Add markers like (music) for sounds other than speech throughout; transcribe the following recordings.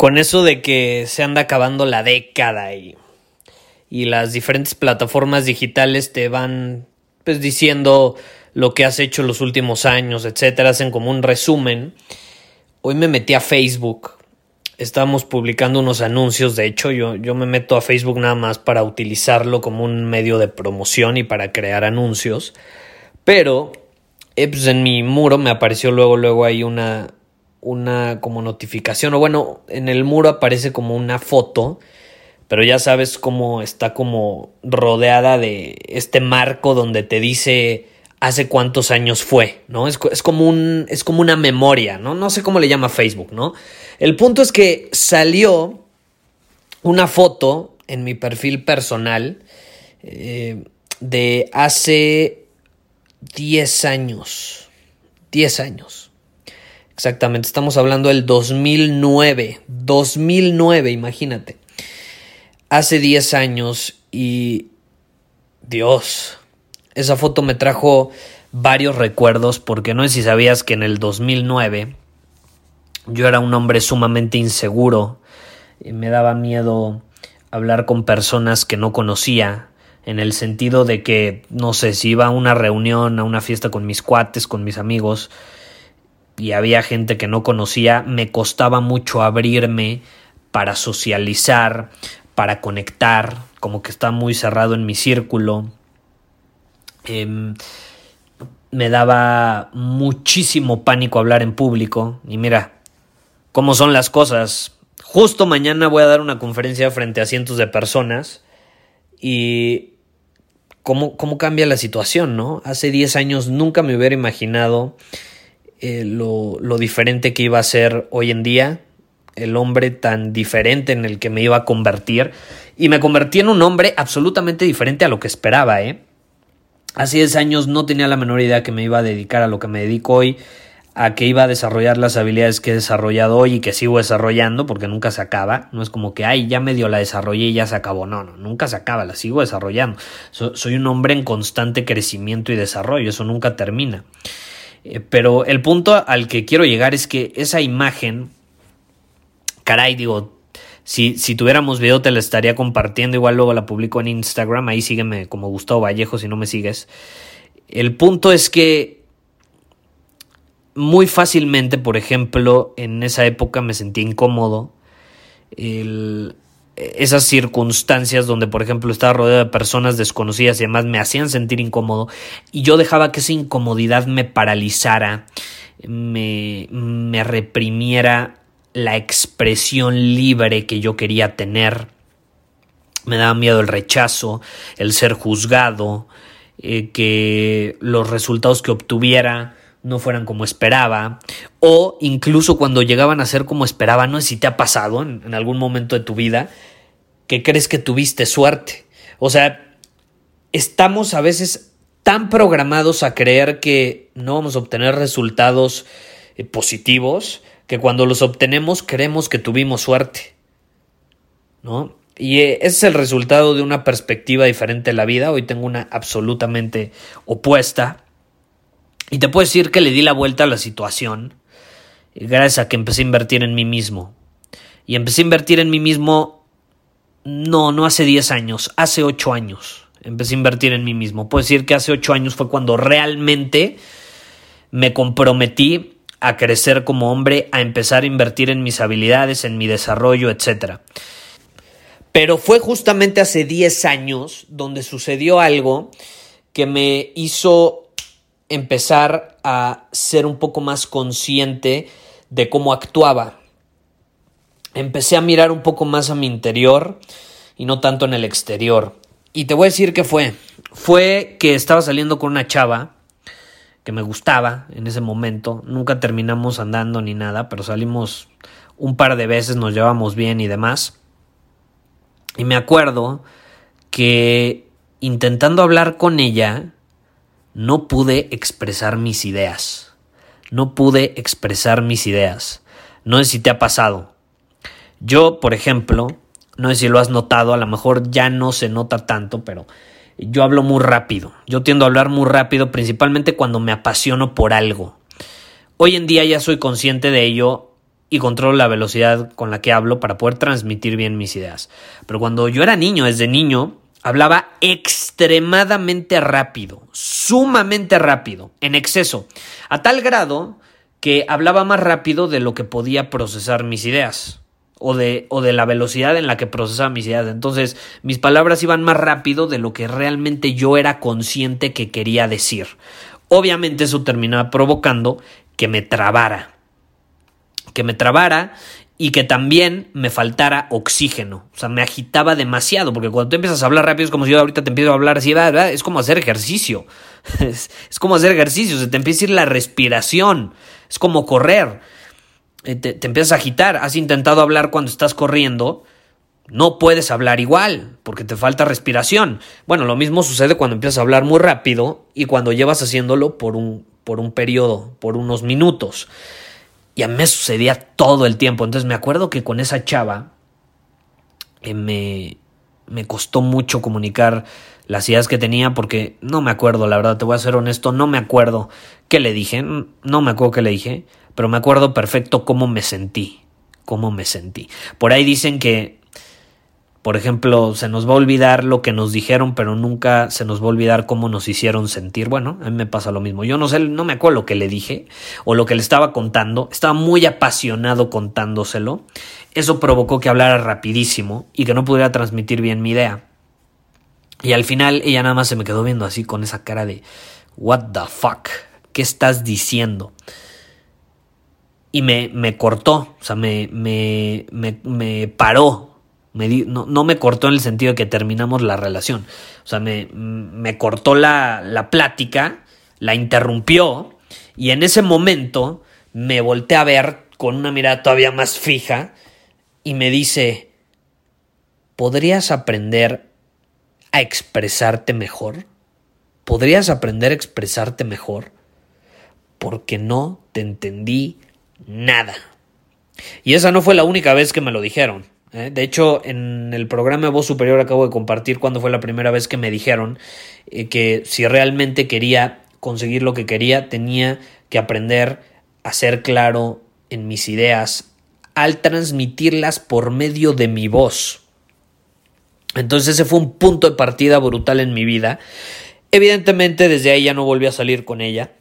Con eso de que se anda acabando la década y, y las diferentes plataformas digitales te van pues diciendo lo que has hecho los últimos años, etcétera, hacen como un resumen. Hoy me metí a Facebook. Estábamos publicando unos anuncios. De hecho, yo, yo me meto a Facebook nada más para utilizarlo como un medio de promoción y para crear anuncios. Pero eh, pues en mi muro me apareció luego, luego hay una, una como notificación. O bueno, en el muro aparece como una foto. Pero ya sabes cómo está como rodeada de este marco donde te dice hace cuántos años fue, ¿no? Es, como un, es como una memoria, ¿no? No sé cómo le llama Facebook, ¿no? El punto es que salió una foto en mi perfil personal eh, de hace 10 años. 10 años. Exactamente, estamos hablando del 2009. 2009, imagínate. Hace 10 años y... Dios, esa foto me trajo varios recuerdos porque no sé si sabías que en el 2009 yo era un hombre sumamente inseguro, y me daba miedo hablar con personas que no conocía, en el sentido de que, no sé, si iba a una reunión, a una fiesta con mis cuates, con mis amigos, y había gente que no conocía, me costaba mucho abrirme para socializar, para conectar, como que está muy cerrado en mi círculo. Em, me daba muchísimo pánico hablar en público. Y mira, cómo son las cosas. Justo mañana voy a dar una conferencia frente a cientos de personas. Y cómo, cómo cambia la situación, ¿no? Hace 10 años nunca me hubiera imaginado eh, lo, lo diferente que iba a ser hoy en día el hombre tan diferente en el que me iba a convertir y me convertí en un hombre absolutamente diferente a lo que esperaba, ¿eh? Hace 10 años no tenía la menor idea que me iba a dedicar a lo que me dedico hoy, a que iba a desarrollar las habilidades que he desarrollado hoy y que sigo desarrollando, porque nunca se acaba. No es como que, ay, ya medio la desarrollé y ya se acabó. No, no, nunca se acaba, la sigo desarrollando. soy un hombre en constante crecimiento y desarrollo, eso nunca termina. Eh, pero el punto al que quiero llegar es que esa imagen, caray, digo, si, si tuviéramos video te la estaría compartiendo, igual luego la publico en Instagram, ahí sígueme como Gustavo Vallejo si no me sigues. El punto es que muy fácilmente, por ejemplo, en esa época me sentí incómodo. Esas circunstancias donde, por ejemplo, estaba rodeado de personas desconocidas y además me hacían sentir incómodo y yo dejaba que esa incomodidad me paralizara, me, me reprimiera la expresión libre que yo quería tener. Me daba miedo el rechazo, el ser juzgado, eh, que los resultados que obtuviera no fueran como esperaba, o incluso cuando llegaban a ser como esperaba, no sé si te ha pasado en, algún momento de tu vida, que crees que tuviste suerte. O sea, estamos a veces tan programados a creer que no vamos a obtener resultados eh, positivos que cuando los obtenemos creemos que tuvimos suerte. ¿No? Y eh, ese es el resultado de una perspectiva diferente de la vida. Hoy tengo una absolutamente opuesta. Y te puedo decir que le di la vuelta a la situación gracias a que empecé a invertir en mí mismo. Y empecé a invertir en mí mismo, no, no hace 10 años, hace 8 años. Empecé a invertir en mí mismo. Puedo decir que hace 8 años fue cuando realmente me comprometí a crecer como hombre, a empezar a invertir en mis habilidades, en mi desarrollo, etc. Pero fue justamente hace 10 años donde sucedió algo que me hizo empezar a ser un poco más consciente de cómo actuaba. Empecé a mirar un poco más a mi interior y no tanto en el exterior. Y te voy a decir qué fue. Fue que estaba saliendo con una chava que me gustaba en ese momento. Nunca terminamos andando ni nada, pero salimos un par de veces, nos llevamos bien y demás. Y me acuerdo que intentando hablar con ella, no pude expresar mis ideas. No pude expresar mis ideas. No sé si te ha pasado. Yo, por ejemplo, no sé si lo has notado, a lo mejor ya no se nota tanto, pero yo hablo muy rápido. Yo tiendo a hablar muy rápido, principalmente cuando me apasiono por algo. Hoy en día ya soy consciente de ello y controlo la velocidad con la que hablo para poder transmitir bien mis ideas. Pero cuando yo era niño, desde niño, hablaba extremadamente rápido, sumamente rápido, en exceso, a tal grado que hablaba más rápido de lo que podía procesar mis ideas o de, o de la velocidad en la que procesaba mis ideas. Entonces, mis palabras iban más rápido de lo que realmente yo era consciente que quería decir. Obviamente eso terminaba provocando que me trabara que me trabara y que también me faltara oxígeno. O sea, me agitaba demasiado, porque cuando tú empiezas a hablar rápido es como si yo ahorita te empiezo a hablar así, es como hacer ejercicio. (laughs) Es, como hacer ejercicio, se te empieza a ir la respiración, es como correr. Eh, te, te empiezas a agitar, has intentado hablar cuando estás corriendo, no puedes hablar igual, porque te falta respiración. Bueno, lo mismo sucede cuando empiezas a hablar muy rápido y cuando llevas haciéndolo por un, por un periodo, por unos minutos. Y a mí me sucedía todo el tiempo. Entonces me acuerdo que con esa chava eh, me, me costó mucho comunicar las ideas que tenía porque no me acuerdo, la verdad, te voy a ser honesto, no me acuerdo qué le dije, no me acuerdo qué le dije, pero me acuerdo perfecto cómo me sentí, cómo me sentí. Por ahí dicen que por ejemplo, se nos va a olvidar lo que nos dijeron, pero nunca se nos va a olvidar cómo nos hicieron sentir. Bueno, a mí me pasa lo mismo. Yo no sé, no me acuerdo lo que le dije o lo que le estaba contando. Estaba muy apasionado contándoselo. Eso provocó que hablara rapidísimo y que no pudiera transmitir bien mi idea. Y al final ella nada más se me quedó viendo así con esa cara de What the fuck? ¿Qué estás diciendo? Y me, me cortó, o sea, me, me, me, me paró no, me cortó en el sentido de que terminamos la relación. O sea, me, me cortó la, la, plática, la interrumpió y en ese momento me volteé a ver con una mirada todavía más fija y me dice, ¿podrías aprender a expresarte mejor? ¿Podrías aprender a expresarte mejor? Porque no te entendí nada. Y esa no fue la única vez que me lo dijeron. ¿Eh? De hecho, en el programa Voz Superior acabo de compartir cuando fue la primera vez que me dijeron eh, que si realmente quería conseguir lo que quería, tenía que aprender a ser claro en mis ideas al transmitirlas por medio de mi voz. Entonces ese fue un punto de partida brutal en mi vida. Evidentemente desde ahí ya no volví a salir con ella.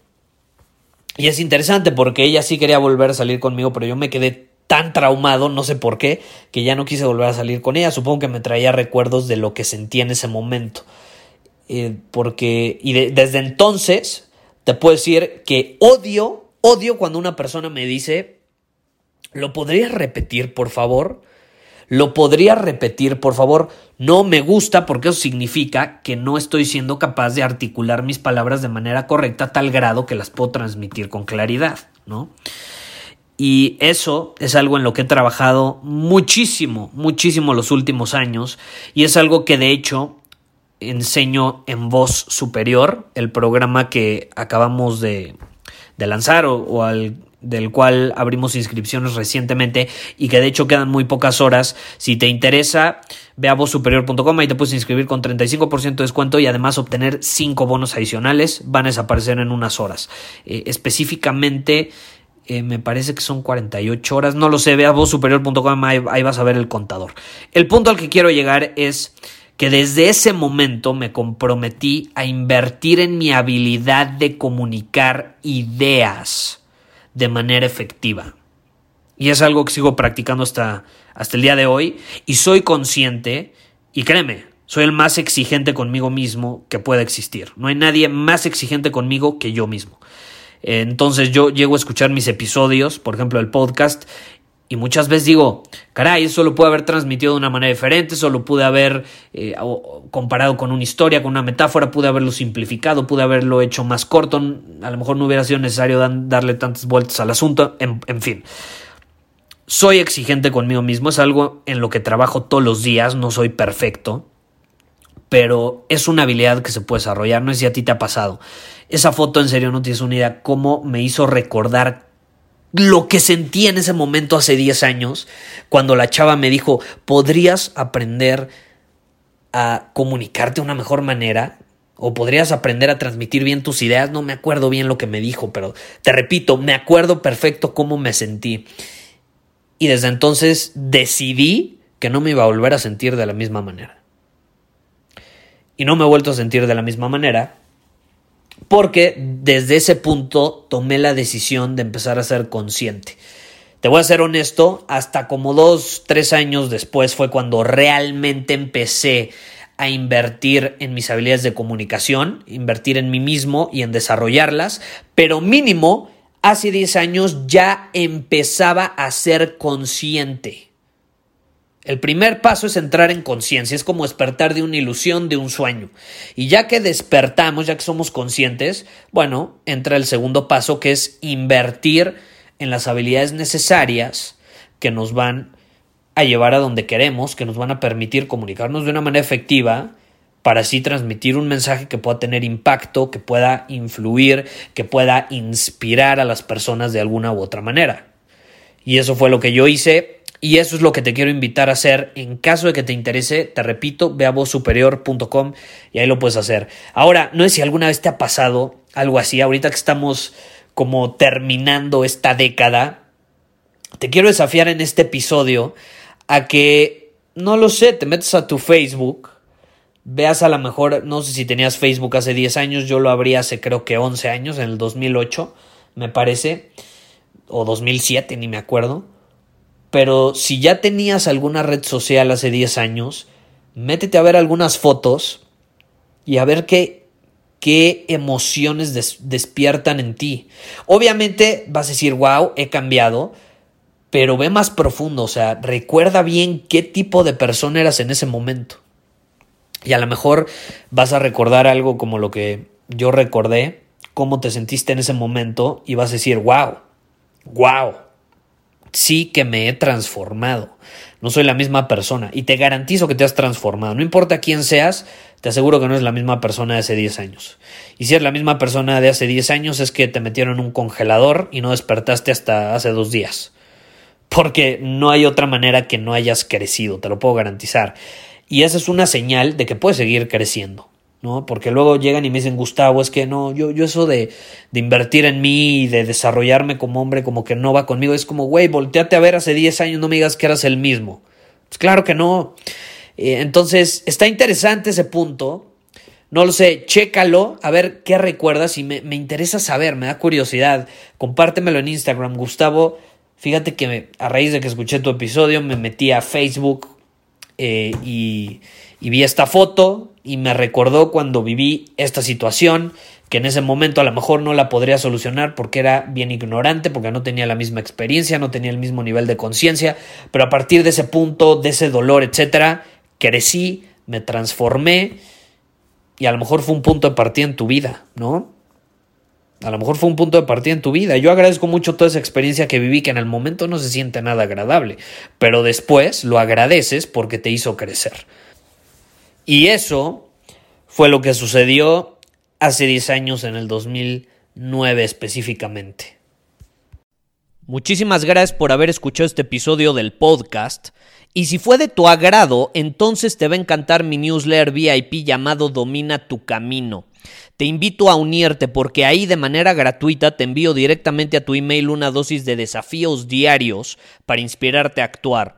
Y es interesante porque ella sí quería volver a salir conmigo, pero yo me quedé tan traumado, no sé por qué, que ya no quise volver a salir con ella. Supongo que me traía recuerdos de lo que sentía en ese momento. Eh, porque, y desde entonces, te puedo decir que odio, odio cuando una persona me dice, ¿lo podrías repetir, por favor? ¿Lo podría repetir, por favor? No me gusta porque eso significa que no estoy siendo capaz de articular mis palabras de manera correcta a tal grado que las puedo transmitir con claridad, ¿no? Y eso es algo en lo que he trabajado muchísimo, muchísimo los últimos años. Y es algo que de hecho enseño en Voz Superior, el programa que acabamos de, lanzar o, al, del cual abrimos inscripciones recientemente y que de hecho quedan muy pocas horas. Si te interesa, ve a vozsuperior.com y te puedes inscribir con 35% de descuento y además obtener 5 bonos adicionales. Van a desaparecer en unas horas. Eh, específicamente eh, me parece que son 48 horas, no lo sé, ve a vozsuperior.com, ahí, ahí vas a ver el contador. El punto al que quiero llegar es que desde ese momento me comprometí a invertir en mi habilidad de comunicar ideas de manera efectiva. Y es algo que sigo practicando hasta, hasta el día de hoy. Y soy consciente, y créeme, soy el más exigente conmigo mismo que pueda existir. No hay nadie más exigente conmigo que yo mismo. Entonces yo llego a escuchar mis episodios, por ejemplo el podcast, y muchas veces digo, caray, eso lo pude haber transmitido de una manera diferente, eso lo pude haber eh, comparado con una historia, con una metáfora, pude haberlo simplificado, pude haberlo hecho más corto, a lo mejor no hubiera sido necesario darle tantas vueltas al asunto, en, en fin. Soy exigente conmigo mismo, es algo en lo que trabajo todos los días, no soy perfecto, pero es una habilidad que se puede desarrollar, no sé si a ti te ha pasado. Esa foto en serio no tienes una idea cómo me hizo recordar lo que sentí en ese momento hace 10 años, cuando la chava me dijo, ¿podrías aprender a comunicarte de una mejor manera? ¿O podrías aprender a transmitir bien tus ideas? No me acuerdo bien lo que me dijo, pero te repito, me acuerdo perfecto cómo me sentí. Y desde entonces decidí que no me iba a volver a sentir de la misma manera. Y no me he vuelto a sentir de la misma manera porque desde ese punto tomé la decisión de empezar a ser consciente. Te voy a ser honesto, hasta como dos, tres años después fue cuando realmente empecé a invertir en mis habilidades de comunicación, invertir en mí mismo y en desarrollarlas, pero mínimo hace 10 años ya empezaba a ser consciente. El primer paso es entrar en conciencia, es como despertar de una ilusión, de un sueño. Y ya que despertamos, ya que somos conscientes, bueno, entra el segundo paso que es invertir en las habilidades necesarias que nos van a llevar a donde queremos, que nos van a permitir comunicarnos de una manera efectiva para así transmitir un mensaje que pueda tener impacto, que pueda influir, que pueda inspirar a las personas de alguna u otra manera. Y eso fue lo que yo hice y eso es lo que te quiero invitar a hacer. En caso de que te interese, te repito, ve a vozsuperior.com y ahí lo puedes hacer. Ahora, no sé si alguna vez te ha pasado algo así, ahorita que estamos como terminando esta década, te quiero desafiar en este episodio a que, no lo sé, te metes a tu Facebook, veas a lo mejor, no sé si tenías Facebook hace 10 años, yo lo abrí hace creo que 11 años, en el 2008, me parece, o 2007, ni me acuerdo pero si ya tenías alguna red social hace 10 años, métete a ver algunas fotos y a ver qué, qué emociones despiertan en ti. Obviamente vas a decir, wow, he cambiado, pero ve más profundo, o sea, recuerda bien qué tipo de persona eras en ese momento. Y a lo mejor vas a recordar algo como lo que yo recordé, cómo te sentiste en ese momento y vas a decir, wow, wow, sí que me he transformado. No soy la misma persona y te garantizo que te has transformado. No importa quién seas, te aseguro que no es la misma persona de hace 10 años. Y si es la misma persona de hace 10 años es que te metieron en un congelador y no despertaste hasta hace dos días. Porque no hay otra manera que no hayas crecido, te lo puedo garantizar. Y esa es una señal de que puedes seguir creciendo. ¿No? Porque luego llegan y me dicen, Gustavo, es que no, yo, yo eso de, de invertir en mí y de desarrollarme como hombre como que no va conmigo. Es como, güey, volteate a ver hace 10 años, no me digas que eras el mismo. Pues claro que no. Eh, entonces, está interesante ese punto. No lo sé, chécalo, a ver qué recuerdas y me, me interesa saber, me da curiosidad. Compártemelo en Instagram, Gustavo. Fíjate que a raíz de que escuché tu episodio me metí a Facebook eh, y, y vi esta foto y me recordó cuando viví esta situación, que en ese momento a lo mejor no la podría solucionar porque era bien ignorante, porque no tenía la misma experiencia, no tenía el mismo nivel de conciencia, pero a partir de ese punto, de ese dolor, etcétera, crecí, me transformé y a lo mejor fue un punto de partida en tu vida, ¿no? A lo mejor fue un punto de partida en tu vida. Yo agradezco mucho toda esa experiencia que viví, que en el momento no se siente nada agradable, pero después lo agradeces porque te hizo crecer. Y eso fue lo que sucedió hace 10 años, en el 2009 específicamente. Muchísimas gracias por haber escuchado este episodio del podcast. Y si fue de tu agrado, entonces te va a encantar mi newsletter VIP llamado Domina tu Camino. Te invito a unirte porque ahí de manera gratuita te envío directamente a tu email una dosis de desafíos diarios para inspirarte a actuar.